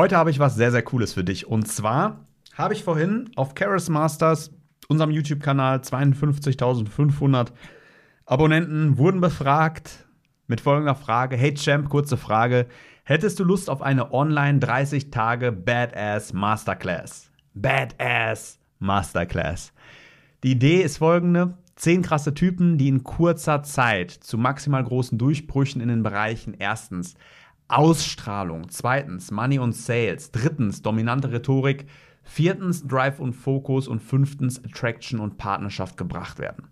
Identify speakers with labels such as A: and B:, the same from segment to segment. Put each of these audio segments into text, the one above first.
A: Heute habe ich was sehr, sehr Cooles für dich. Und zwar habe ich vorhin auf Keras Masters, unserem YouTube-Kanal, 52.500 Abonnenten wurden befragt mit folgender Frage. Hey Champ, kurze Frage. Hättest du Lust auf eine online 30 Tage Badass Masterclass? Badass Masterclass. Die Idee ist folgende. Zehn krasse Typen, die in kurzer Zeit zu maximal großen Durchbrüchen in den Bereichen erstens Ausstrahlung, zweitens Money und Sales, drittens dominante Rhetorik, viertens Drive und Fokus und fünftens Attraction und Partnerschaft gebracht werden.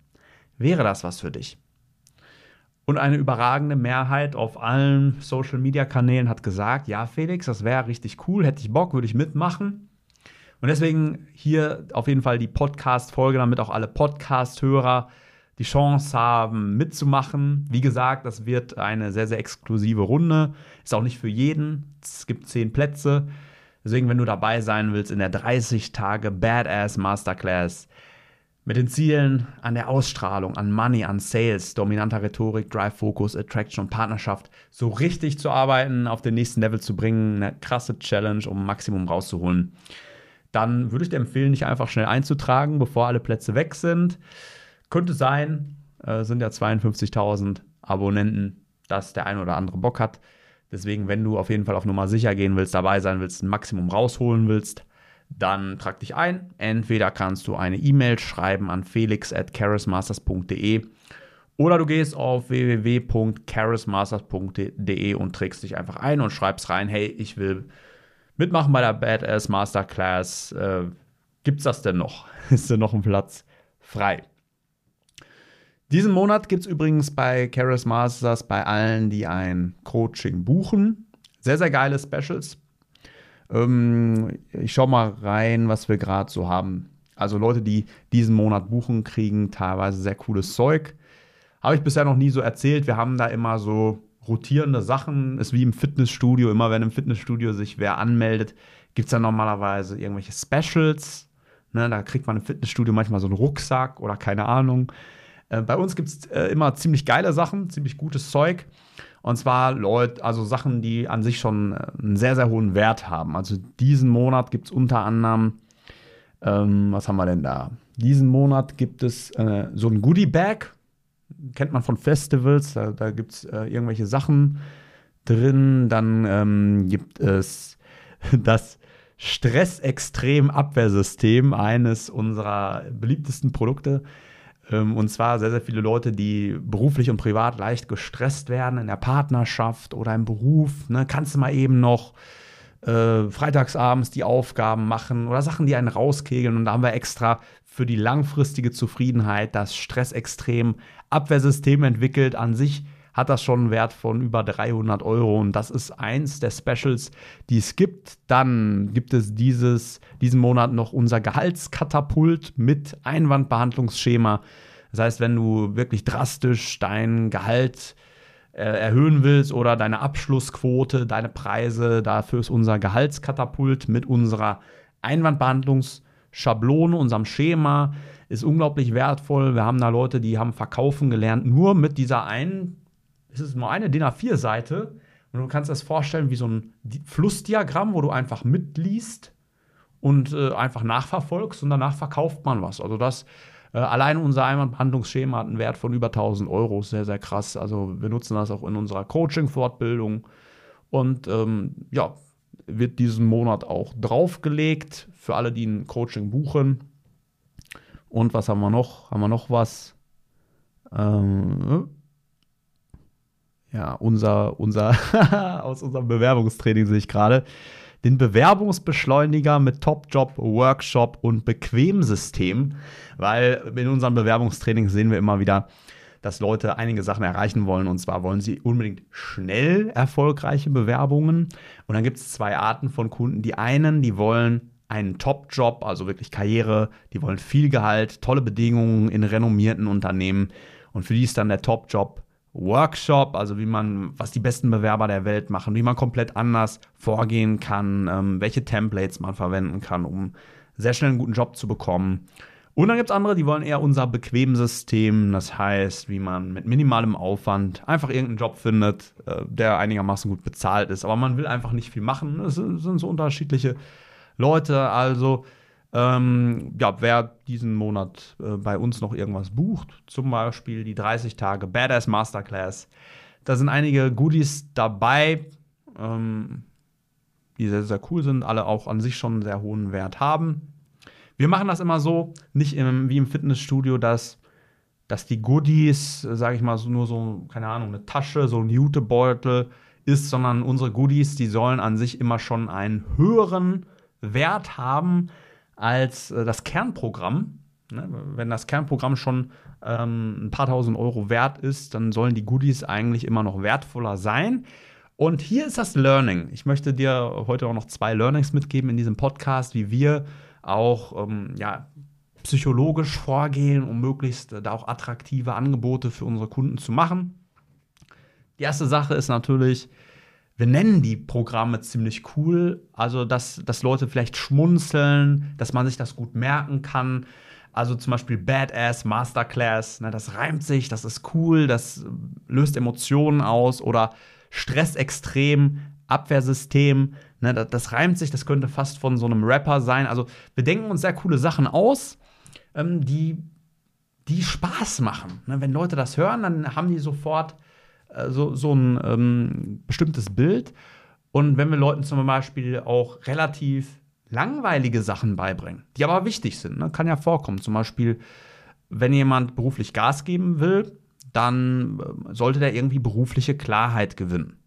A: Wäre das was für dich? Und eine überragende Mehrheit auf allen Social-Media-Kanälen hat gesagt, ja Felix, das wäre richtig cool, hätte ich Bock, würde ich mitmachen. Und deswegen hier auf jeden Fall die Podcast-Folge, damit auch alle Podcast-Hörer die Chance haben, mitzumachen. Wie gesagt, das wird eine sehr, sehr exklusive Runde. Ist auch nicht für jeden. Es gibt zehn Plätze. Deswegen, wenn du dabei sein willst in der 30 Tage Badass Masterclass, mit den Zielen an der Ausstrahlung, an Money, an Sales, dominanter Rhetorik, Drive, Focus, Attraction und Partnerschaft so richtig zu arbeiten, auf den nächsten Level zu bringen, eine krasse Challenge, um Maximum rauszuholen, dann würde ich dir empfehlen, dich einfach schnell einzutragen, bevor alle Plätze weg sind. Könnte sein, äh, sind ja 52.000 Abonnenten, dass der ein oder andere Bock hat. Deswegen, wenn du auf jeden Fall auf Nummer sicher gehen willst, dabei sein willst, ein Maximum rausholen willst, dann trag dich ein. Entweder kannst du eine E-Mail schreiben an felix at oder du gehst auf www.charismasters.de und trägst dich einfach ein und schreibst rein, hey, ich will mitmachen bei der Badass Masterclass. Äh, gibt's das denn noch? Ist denn noch ein Platz frei? Diesen Monat gibt es übrigens bei Charis Masters bei allen, die ein Coaching buchen. Sehr, sehr geile Specials. Ähm, ich schau mal rein, was wir gerade so haben. Also Leute, die diesen Monat buchen, kriegen teilweise sehr cooles Zeug. Habe ich bisher noch nie so erzählt. Wir haben da immer so rotierende Sachen. Ist wie im Fitnessstudio. Immer wenn im Fitnessstudio sich wer anmeldet, gibt es dann normalerweise irgendwelche Specials. Ne, da kriegt man im Fitnessstudio manchmal so einen Rucksack oder keine Ahnung. Äh, bei uns gibt es äh, immer ziemlich geile Sachen, ziemlich gutes Zeug. Und zwar Leute, also Sachen, die an sich schon äh, einen sehr, sehr hohen Wert haben. Also diesen Monat gibt es unter anderem, ähm, was haben wir denn da? Diesen Monat gibt es äh, so ein Goodie Bag. Kennt man von Festivals, da, da gibt es äh, irgendwelche Sachen drin. Dann ähm, gibt es das Stressextrem-Abwehrsystem, eines unserer beliebtesten Produkte. Ähm, und zwar sehr, sehr viele Leute, die beruflich und privat leicht gestresst werden in der Partnerschaft oder im Beruf. Ne? Kannst du mal eben noch äh, freitagsabends die Aufgaben machen oder Sachen, die einen rauskegeln. Und da haben wir extra für die langfristige Zufriedenheit das Stressextrem Abwehrsystem entwickelt. An sich hat das schon einen Wert von über 300 Euro und das ist eins der Specials, die es gibt. Dann gibt es dieses, diesen Monat noch unser Gehaltskatapult mit Einwandbehandlungsschema. Das heißt, wenn du wirklich drastisch dein Gehalt äh, erhöhen willst oder deine Abschlussquote, deine Preise, dafür ist unser Gehaltskatapult mit unserer Einwandbehandlungsschablone, unserem Schema, ist unglaublich wertvoll. Wir haben da Leute, die haben verkaufen gelernt, nur mit dieser einen es ist nur eine DIN A4-Seite und du kannst das vorstellen wie so ein Flussdiagramm, wo du einfach mitliest und äh, einfach nachverfolgst und danach verkauft man was. Also das äh, alleine unser Einwandbehandlungsschema hat einen Wert von über 1000 Euro, sehr, sehr krass. Also wir nutzen das auch in unserer Coaching-Fortbildung und ähm, ja, wird diesen Monat auch draufgelegt für alle, die ein Coaching buchen. Und was haben wir noch? Haben wir noch was? Ähm, ja, unser, unser, aus unserem Bewerbungstraining sehe ich gerade, den Bewerbungsbeschleuniger mit Top-Job, Workshop und Bequem-System, weil in unserem Bewerbungstraining sehen wir immer wieder, dass Leute einige Sachen erreichen wollen. Und zwar wollen sie unbedingt schnell erfolgreiche Bewerbungen. Und dann gibt es zwei Arten von Kunden. Die einen, die wollen einen Top-Job, also wirklich Karriere, die wollen viel Gehalt, tolle Bedingungen in renommierten Unternehmen. Und für die ist dann der Top-Job Workshop, also wie man, was die besten Bewerber der Welt machen, wie man komplett anders vorgehen kann, ähm, welche Templates man verwenden kann, um sehr schnell einen guten Job zu bekommen. Und dann gibt es andere, die wollen eher unser Bequem-System. Das heißt, wie man mit minimalem Aufwand einfach irgendeinen Job findet, äh, der einigermaßen gut bezahlt ist. Aber man will einfach nicht viel machen. Es sind so unterschiedliche Leute. Also, ähm, ja, wer diesen Monat äh, bei uns noch irgendwas bucht, zum Beispiel die 30 Tage Badass Masterclass, da sind einige Goodies dabei, ähm, die sehr, sehr cool sind, alle auch an sich schon einen sehr hohen Wert haben. Wir machen das immer so, nicht im, wie im Fitnessstudio, dass, dass die Goodies, sage ich mal, so, nur so, keine Ahnung, eine Tasche, so ein Jutebeutel ist, sondern unsere Goodies, die sollen an sich immer schon einen höheren Wert haben als äh, das Kernprogramm. Ne? Wenn das Kernprogramm schon ähm, ein paar tausend Euro wert ist, dann sollen die Goodies eigentlich immer noch wertvoller sein. Und hier ist das Learning. Ich möchte dir heute auch noch zwei Learnings mitgeben in diesem Podcast, wie wir auch ähm, ja, psychologisch vorgehen, um möglichst äh, da auch attraktive Angebote für unsere Kunden zu machen. Die erste Sache ist natürlich, wir nennen die Programme ziemlich cool, also dass, dass Leute vielleicht schmunzeln, dass man sich das gut merken kann. Also zum Beispiel Badass Masterclass, ne, das reimt sich, das ist cool, das löst Emotionen aus oder Stress extrem, Abwehrsystem, Ne, das, das, reimt sich, das könnte fast von so einem Rapper sein. Also wir denken uns sehr coole Sachen aus, ähm, die, die Spaß machen. Ne, wenn Leute das hören, dann haben die sofort so, so ein ähm, bestimmtes Bild. Und wenn wir Leuten zum Beispiel auch relativ langweilige Sachen beibringen, die aber wichtig sind, ne, kann ja vorkommen. Zum Beispiel, wenn jemand beruflich Gas geben will, dann äh, sollte der irgendwie berufliche Klarheit gewinnen.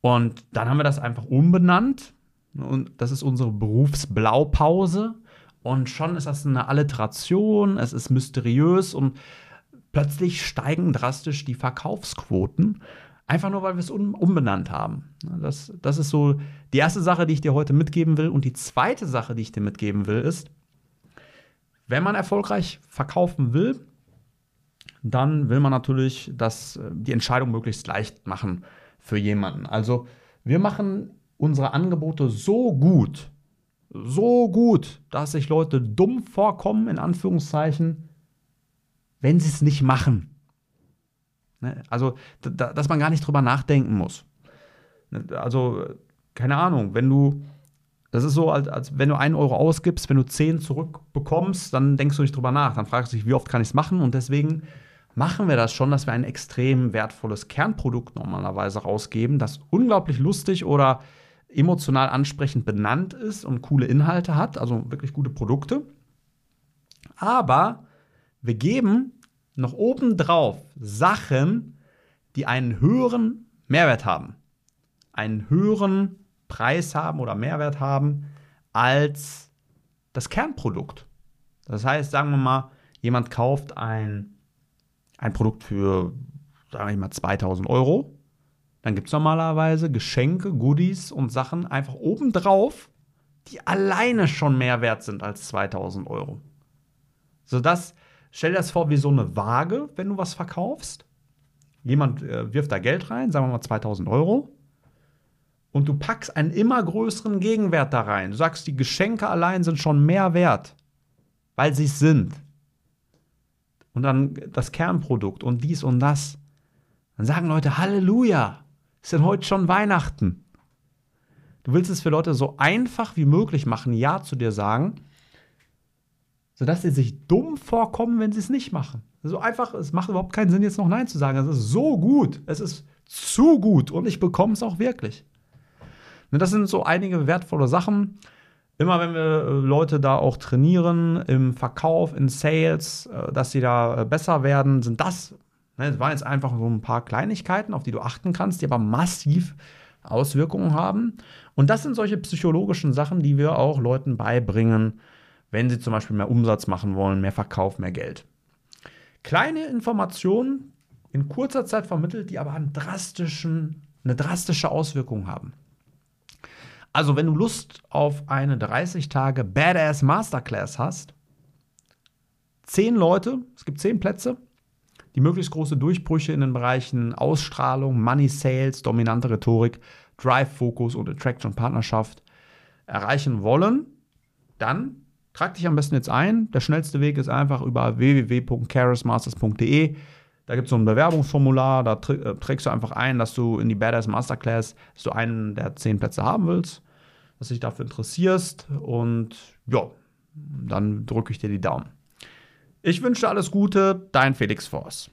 A: Und dann haben wir das einfach umbenannt. Und das ist unsere Berufsblaupause. Und schon ist das eine Alliteration, es ist mysteriös und plötzlich steigen drastisch die Verkaufsquoten. Einfach nur, weil wir es umbenannt haben. Das, das ist so die erste Sache, die ich dir heute mitgeben will. Und die zweite Sache, die ich dir mitgeben will, ist, wenn man erfolgreich verkaufen will, dann will man natürlich dass die Entscheidung möglichst leicht machen für jemanden. Also wir machen unsere Angebote so gut, so gut, dass sich Leute dumm vorkommen, in Anführungszeichen, wenn sie es nicht machen. Ne? Also, dass man gar nicht drüber nachdenken muss. Ne? Also, keine Ahnung, wenn du, das ist so, als, als wenn du einen Euro ausgibst, wenn du zehn zurückbekommst, dann denkst du nicht drüber nach. Dann fragst du dich, wie oft kann ich es machen? Und deswegen machen wir das schon, dass wir ein extrem wertvolles Kernprodukt normalerweise rausgeben, das unglaublich lustig oder emotional ansprechend benannt ist und coole Inhalte hat, also wirklich gute Produkte. Aber wir geben noch obendrauf Sachen, die einen höheren Mehrwert haben, einen höheren Preis haben oder Mehrwert haben als das Kernprodukt. Das heißt, sagen wir mal, jemand kauft ein ein Produkt für, sage ich mal, 2000 Euro. Dann gibt es normalerweise Geschenke, Goodies und Sachen einfach obendrauf, die alleine schon mehr wert sind als 2000 Euro. So das, stell dir das vor wie so eine Waage, wenn du was verkaufst. Jemand äh, wirft da Geld rein, sagen wir mal 2000 Euro. Und du packst einen immer größeren Gegenwert da rein. Du sagst, die Geschenke allein sind schon mehr wert, weil sie es sind und dann das Kernprodukt und dies und das. Dann sagen Leute, Halleluja, ist denn heute schon Weihnachten? Du willst es für Leute so einfach wie möglich machen, Ja zu dir sagen, sodass sie sich dumm vorkommen, wenn sie es nicht machen. So einfach, es macht überhaupt keinen Sinn, jetzt noch Nein zu sagen. Es ist so gut, es ist zu gut und ich bekomme es auch wirklich. Ne, das sind so einige wertvolle Sachen. Immer wenn wir äh, Leute da auch trainieren im Verkauf, in Sales, äh, dass sie da äh, besser werden, sind das, ne, das waren jetzt einfach so ein paar Kleinigkeiten, auf die du achten kannst, die aber massiv Auswirkungen haben. Und das sind solche psychologischen Sachen, die wir auch Leuten beibringen, wenn sie zum Beispiel mehr Umsatz machen wollen, mehr Verkauf, mehr Geld. Kleine Informationen in kurzer Zeit vermittelt, die aber einen drastischen, eine drastische Auswirkung haben. Also, wenn du Lust auf eine 30 Tage Badass Masterclass hast, 10 Leute, es gibt 10 Plätze, die möglichst große Durchbrüche in den Bereichen Ausstrahlung, Money Sales, dominante Rhetorik, Drive, Fokus und Attraction Partnerschaft erreichen wollen, dann trag dich am besten jetzt ein. Der schnellste Weg ist einfach über www.charismasters.de. Da gibt es so ein Bewerbungsformular, da äh, trägst du einfach ein, dass du in die Badass Masterclass, du einen der zehn Plätze haben willst, dass dich dafür interessierst und ja, dann drücke ich dir die Daumen. Ich wünsche dir alles Gute, dein Felix Force.